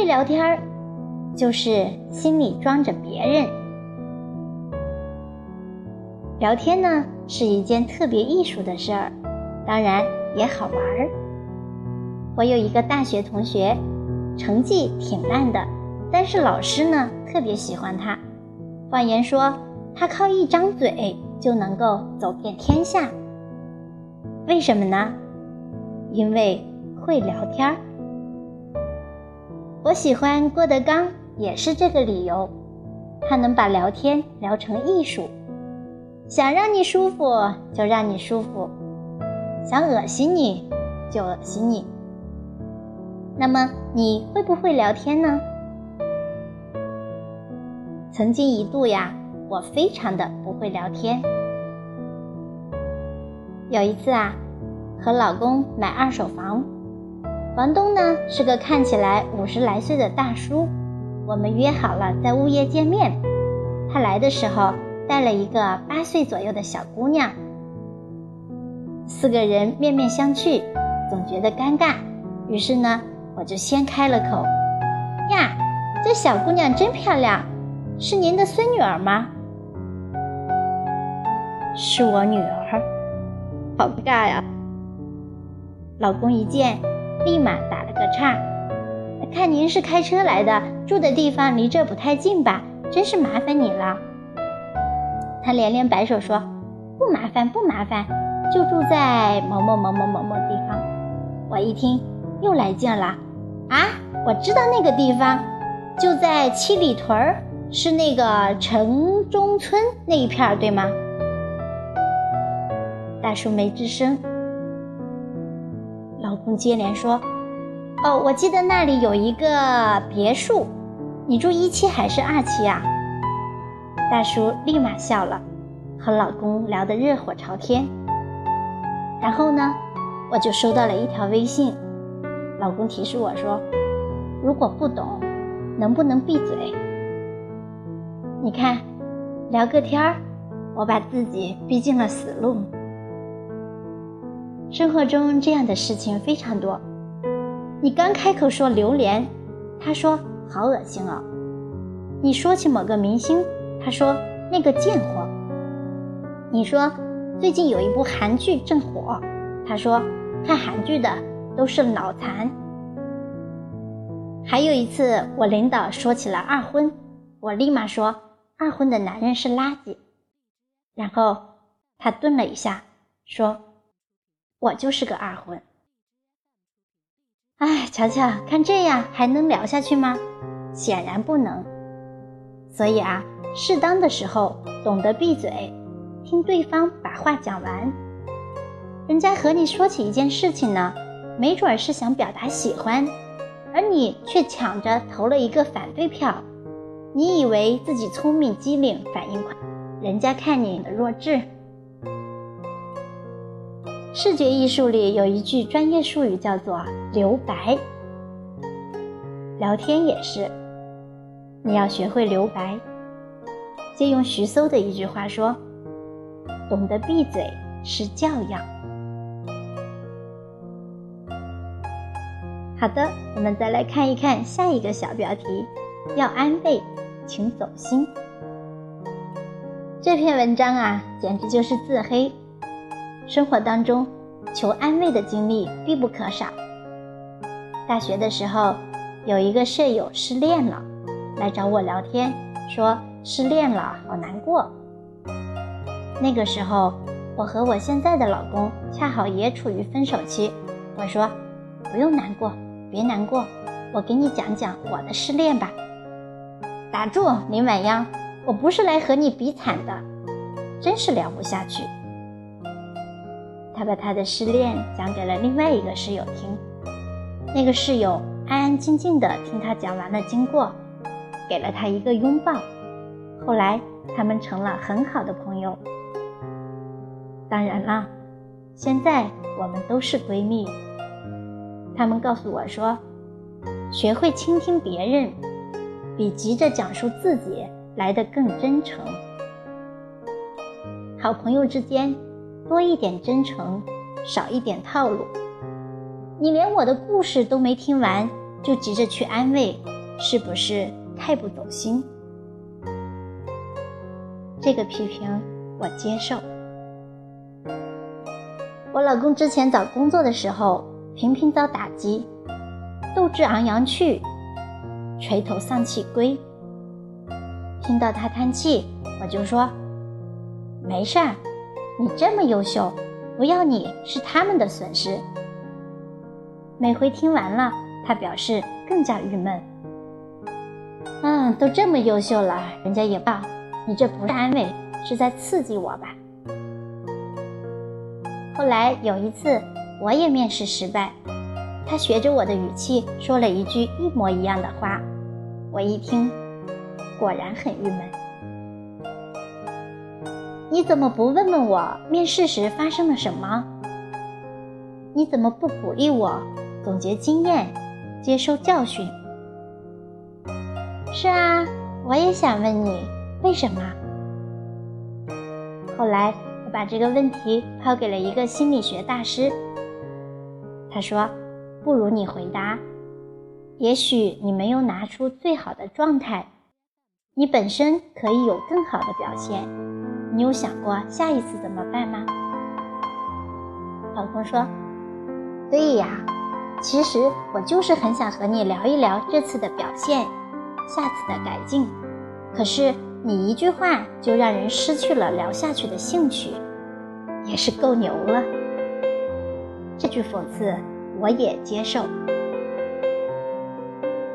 会聊天儿，就是心里装着别人。聊天呢是一件特别艺术的事儿，当然也好玩儿。我有一个大学同学，成绩挺烂的，但是老师呢特别喜欢他。谎言说他靠一张嘴就能够走遍天下。为什么呢？因为会聊天儿。我喜欢郭德纲，也是这个理由。他能把聊天聊成艺术，想让你舒服就让你舒服，想恶心你就恶心你。那么你会不会聊天呢？曾经一度呀，我非常的不会聊天。有一次啊，和老公买二手房，房东呢是个看起来五十来岁的大叔。我们约好了在物业见面。他来的时候带了一个八岁左右的小姑娘，四个人面面相觑，总觉得尴尬。于是呢，我就先开了口：“呀，这小姑娘真漂亮，是您的孙女儿吗？”“是我女儿。”好尬呀！老公一见，立马打了个岔。看您是开车来的，住的地方离这不太近吧？真是麻烦你了。他连连摆手说：“不麻烦，不麻烦，就住在某某某某某某地方。”我一听，又来劲了。啊，我知道那个地方，就在七里屯儿，是那个城中村那一片儿，对吗？大叔没吱声。接连说：“哦，我记得那里有一个别墅，你住一期还是二期呀？”大叔立马笑了，和老公聊得热火朝天。然后呢，我就收到了一条微信，老公提示我说：“如果不懂，能不能闭嘴？”你看，聊个天儿，我把自己逼进了死路。生活中这样的事情非常多。你刚开口说榴莲，他说好恶心哦；你说起某个明星，他说那个贱货；你说最近有一部韩剧正火，他说看韩剧的都是脑残。还有一次，我领导说起了二婚，我立马说二婚的男人是垃圾。然后他顿了一下，说。我就是个二婚，哎，瞧瞧，看这样还能聊下去吗？显然不能。所以啊，适当的时候懂得闭嘴，听对方把话讲完。人家和你说起一件事情呢，没准是想表达喜欢，而你却抢着投了一个反对票。你以为自己聪明机灵，反应快，人家看你的弱智。视觉艺术里有一句专业术语叫做“留白”，聊天也是，你要学会留白。借用徐搜的一句话说：“懂得闭嘴是教养。”好的，我们再来看一看下一个小标题：要安慰，请走心。这篇文章啊，简直就是自黑。生活当中，求安慰的经历必不可少。大学的时候，有一个舍友失恋了，来找我聊天，说失恋了，好难过。那个时候，我和我现在的老公恰好也处于分手期。我说：“不用难过，别难过，我给你讲讲我的失恋吧。”打住，林晚央，我不是来和你比惨的，真是聊不下去。他把他的失恋讲给了另外一个室友听，那个室友安安静静的听他讲完了经过，给了他一个拥抱。后来他们成了很好的朋友。当然啦，现在我们都是闺蜜。他们告诉我说，学会倾听别人，比急着讲述自己来得更真诚。好朋友之间。多一点真诚，少一点套路。你连我的故事都没听完，就急着去安慰，是不是太不走心？这个批评我接受。我老公之前找工作的时候，频频遭打击，斗志昂扬去，垂头丧气归。听到他叹气，我就说：“没事儿，你这么优秀，不要你是他们的损失。”每回听完了，他表示更加郁闷。嗯，都这么优秀了，人家也报，你这不是安慰，是在刺激我吧？后来有一次，我也面试失败，他学着我的语气说了一句一模一样的话，我一听。果然很郁闷。你怎么不问问我面试时发生了什么？你怎么不鼓励我总结经验、接受教训？是啊，我也想问你为什么。后来我把这个问题抛给了一个心理学大师，他说：“不如你回答，也许你没有拿出最好的状态。”你本身可以有更好的表现，你有想过下一次怎么办吗？老公说：“对呀，其实我就是很想和你聊一聊这次的表现，下次的改进。可是你一句话就让人失去了聊下去的兴趣，也是够牛了。”这句讽刺我也接受。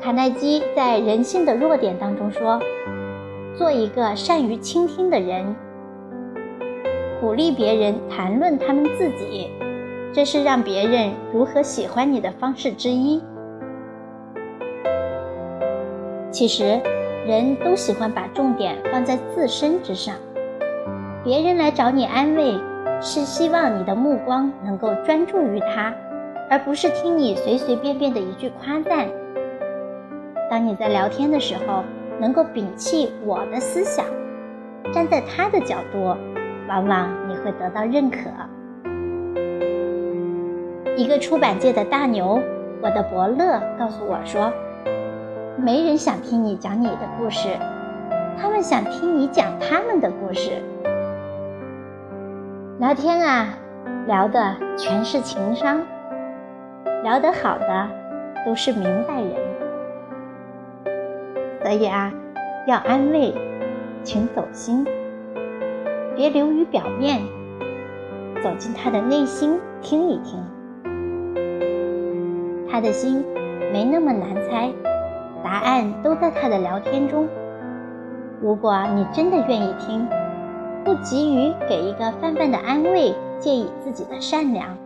卡耐基在《人性的弱点》当中说：“做一个善于倾听的人，鼓励别人谈论他们自己，这是让别人如何喜欢你的方式之一。”其实，人都喜欢把重点放在自身之上。别人来找你安慰，是希望你的目光能够专注于他，而不是听你随随便便的一句夸赞。当你在聊天的时候，能够摒弃我的思想，站在他的角度，往往你会得到认可。一个出版界的大牛，我的伯乐告诉我说：“没人想听你讲你的故事，他们想听你讲他们的故事。”聊天啊，聊的全是情商，聊得好的都是明白人。所以啊，要安慰，请走心，别流于表面，走进他的内心听一听。他的心没那么难猜，答案都在他的聊天中。如果你真的愿意听，不急于给一个泛泛的安慰，借以自己的善良，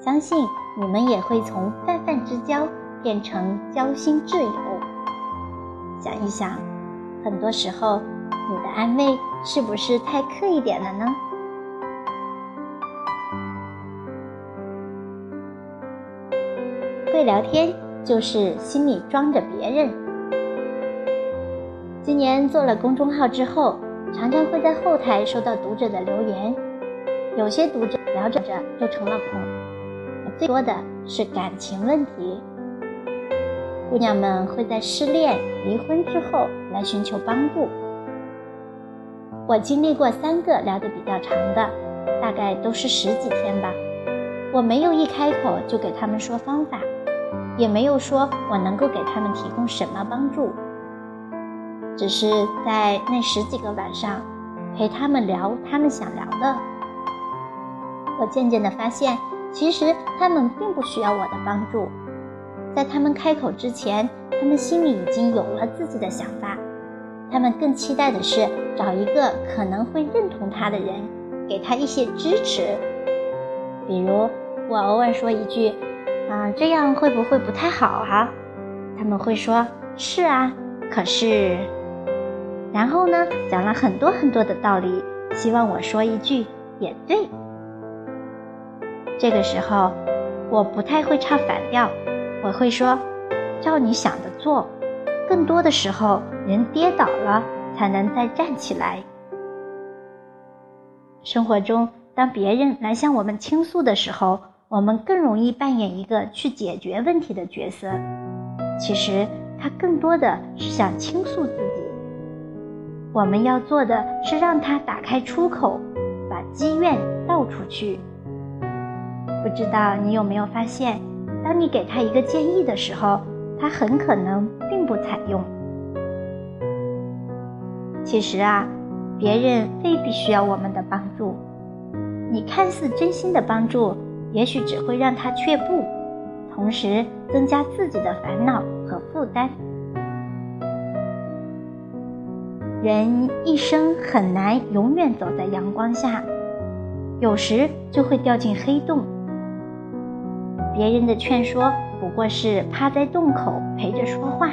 相信你们也会从泛泛之交变成交心挚友。想一想，很多时候，你的安慰是不是太刻意点了呢？会聊天就是心里装着别人。今年做了公众号之后，常常会在后台收到读者的留言，有些读者聊着聊着就成了朋友，最多的是感情问题。姑娘们会在失恋、离婚之后来寻求帮助。我经历过三个聊得比较长的，大概都是十几天吧。我没有一开口就给他们说方法，也没有说我能够给他们提供什么帮助，只是在那十几个晚上陪他们聊他们想聊的。我渐渐地发现，其实他们并不需要我的帮助。在他们开口之前，他们心里已经有了自己的想法。他们更期待的是找一个可能会认同他的人，给他一些支持。比如我偶尔说一句：“啊，这样会不会不太好啊？”他们会说：“是啊，可是……”然后呢，讲了很多很多的道理，希望我说一句：“也对。”这个时候，我不太会唱反调。我会说，照你想的做。更多的时候，人跌倒了才能再站起来。生活中，当别人来向我们倾诉的时候，我们更容易扮演一个去解决问题的角色。其实他更多的是想倾诉自己。我们要做的是让他打开出口，把积怨倒出去。不知道你有没有发现，当你给他一个建议的时候，他很可能并不采用。其实啊，别人未必需要我们的帮助。你看似真心的帮助，也许只会让他却步，同时增加自己的烦恼和负担。人一生很难永远走在阳光下，有时就会掉进黑洞。别人的劝说不过是趴在洞口陪着说话，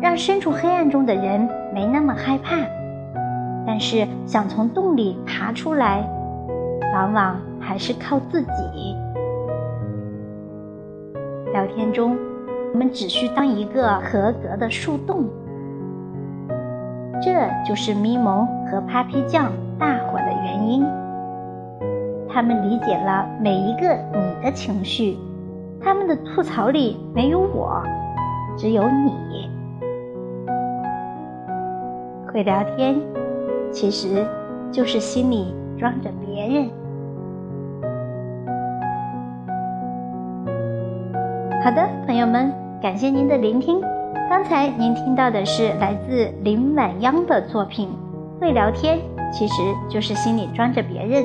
让身处黑暗中的人没那么害怕。但是想从洞里爬出来。往往还是靠自己。聊天中，我们只需当一个合格的树洞。这就是咪蒙和 Papi 酱大火的原因。他们理解了每一个你的情绪，他们的吐槽里没有我，只有你。会聊天，其实就是心里装着别人。好的，朋友们，感谢您的聆听。刚才您听到的是来自林晚央的作品《会聊天》，其实就是心里装着别人。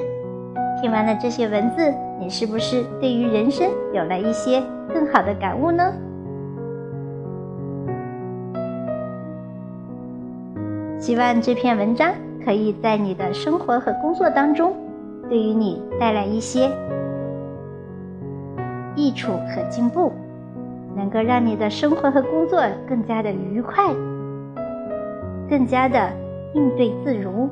听完了这些文字，你是不是对于人生有了一些更好的感悟呢？希望这篇文章可以在你的生活和工作当中，对于你带来一些益处和进步。能够让你的生活和工作更加的愉快，更加的应对自如。